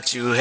that you.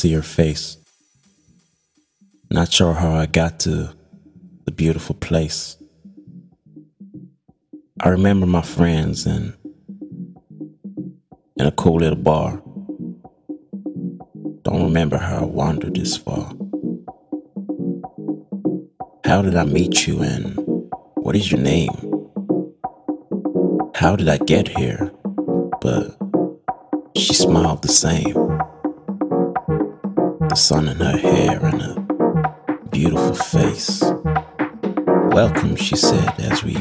see her face. Not sure how I got to the beautiful place. I remember my friends and in a cool little bar. Don't remember how I wandered this far. How did I meet you and what is your name? How did I get here? But she smiled the same sun in her hair and her beautiful face. Welcome, she said as we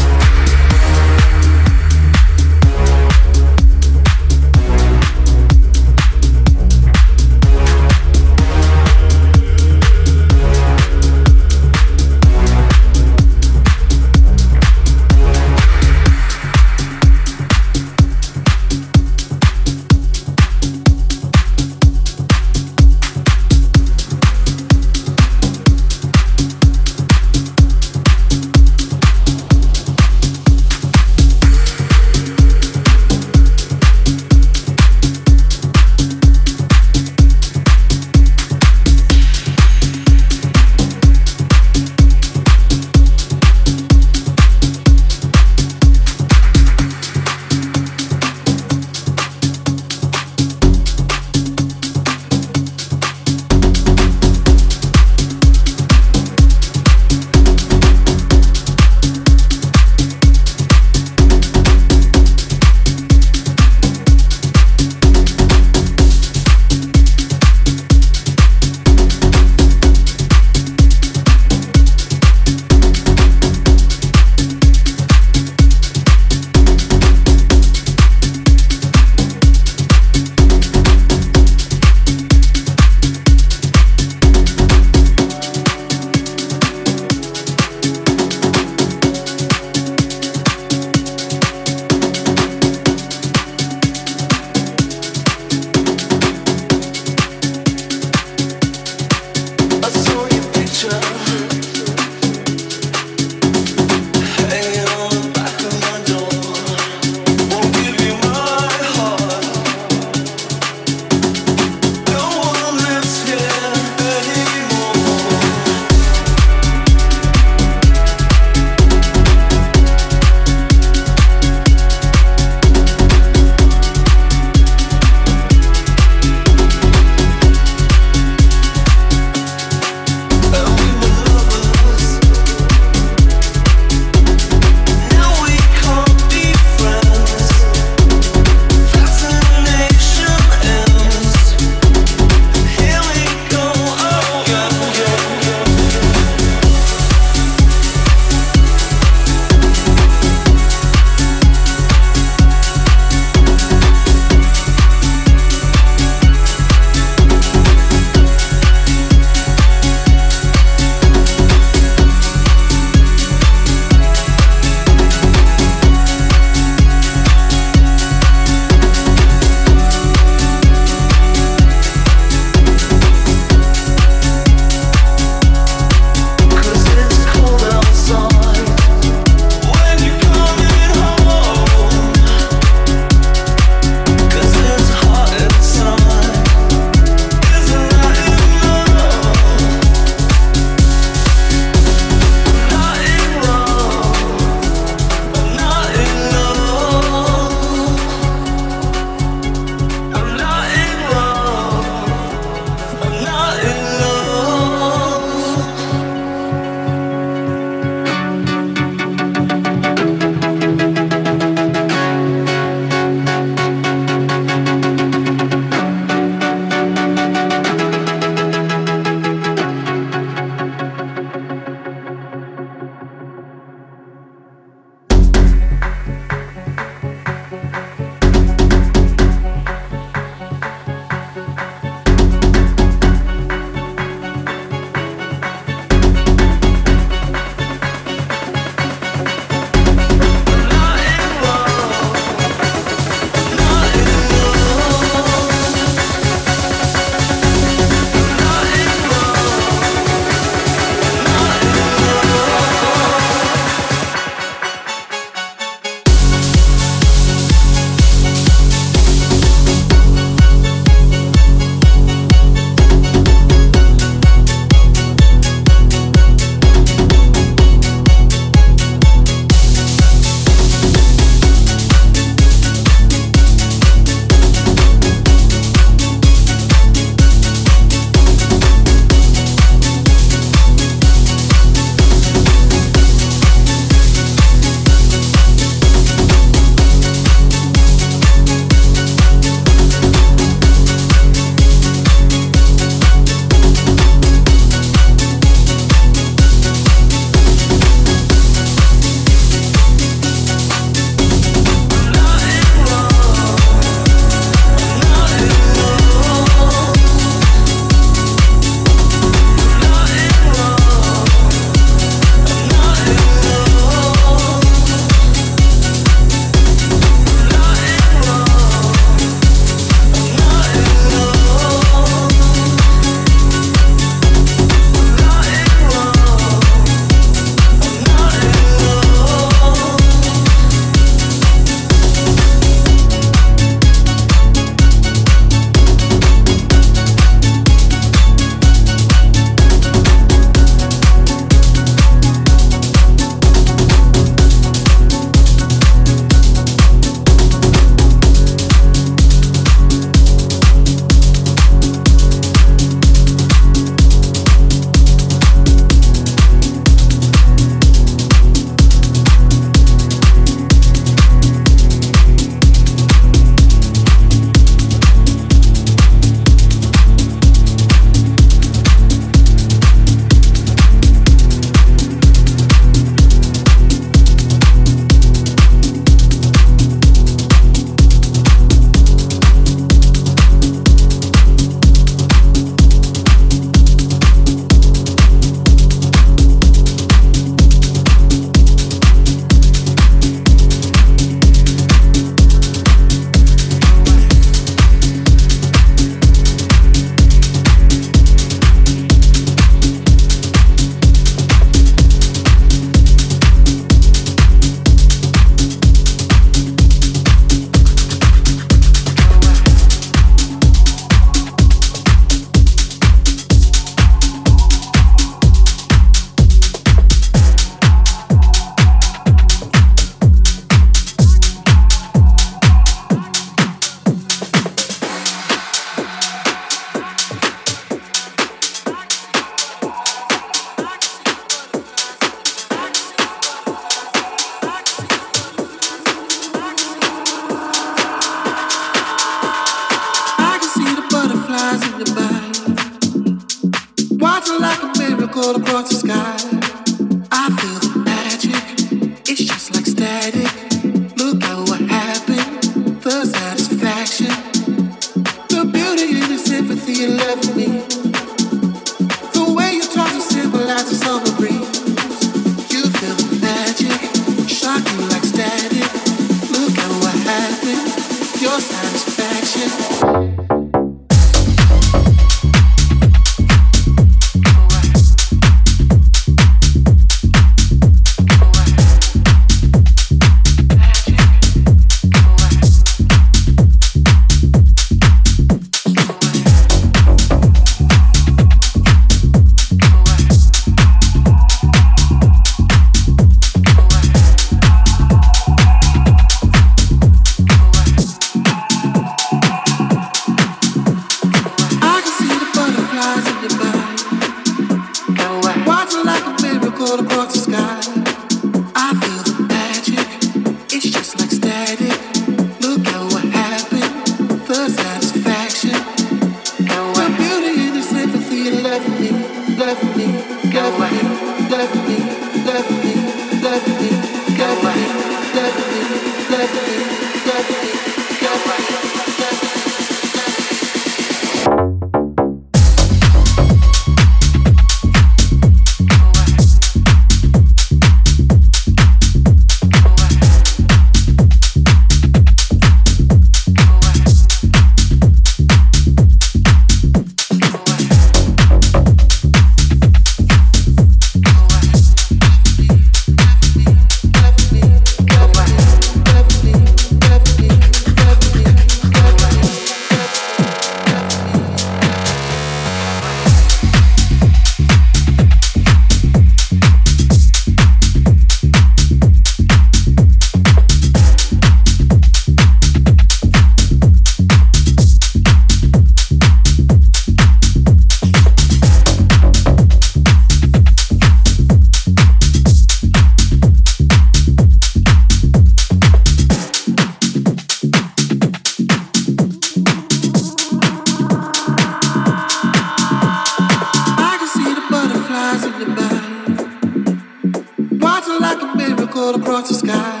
across the sky.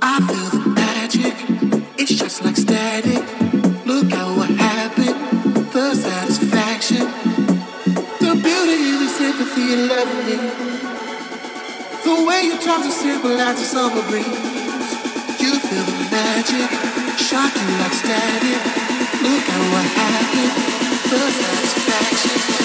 I feel the magic, it's just like static. Look at what happened, the satisfaction, the beauty, the sympathy, and loving The way you talk to symbolize the summer breeze. You feel the magic, shock you like static. Look at what happened, the satisfaction.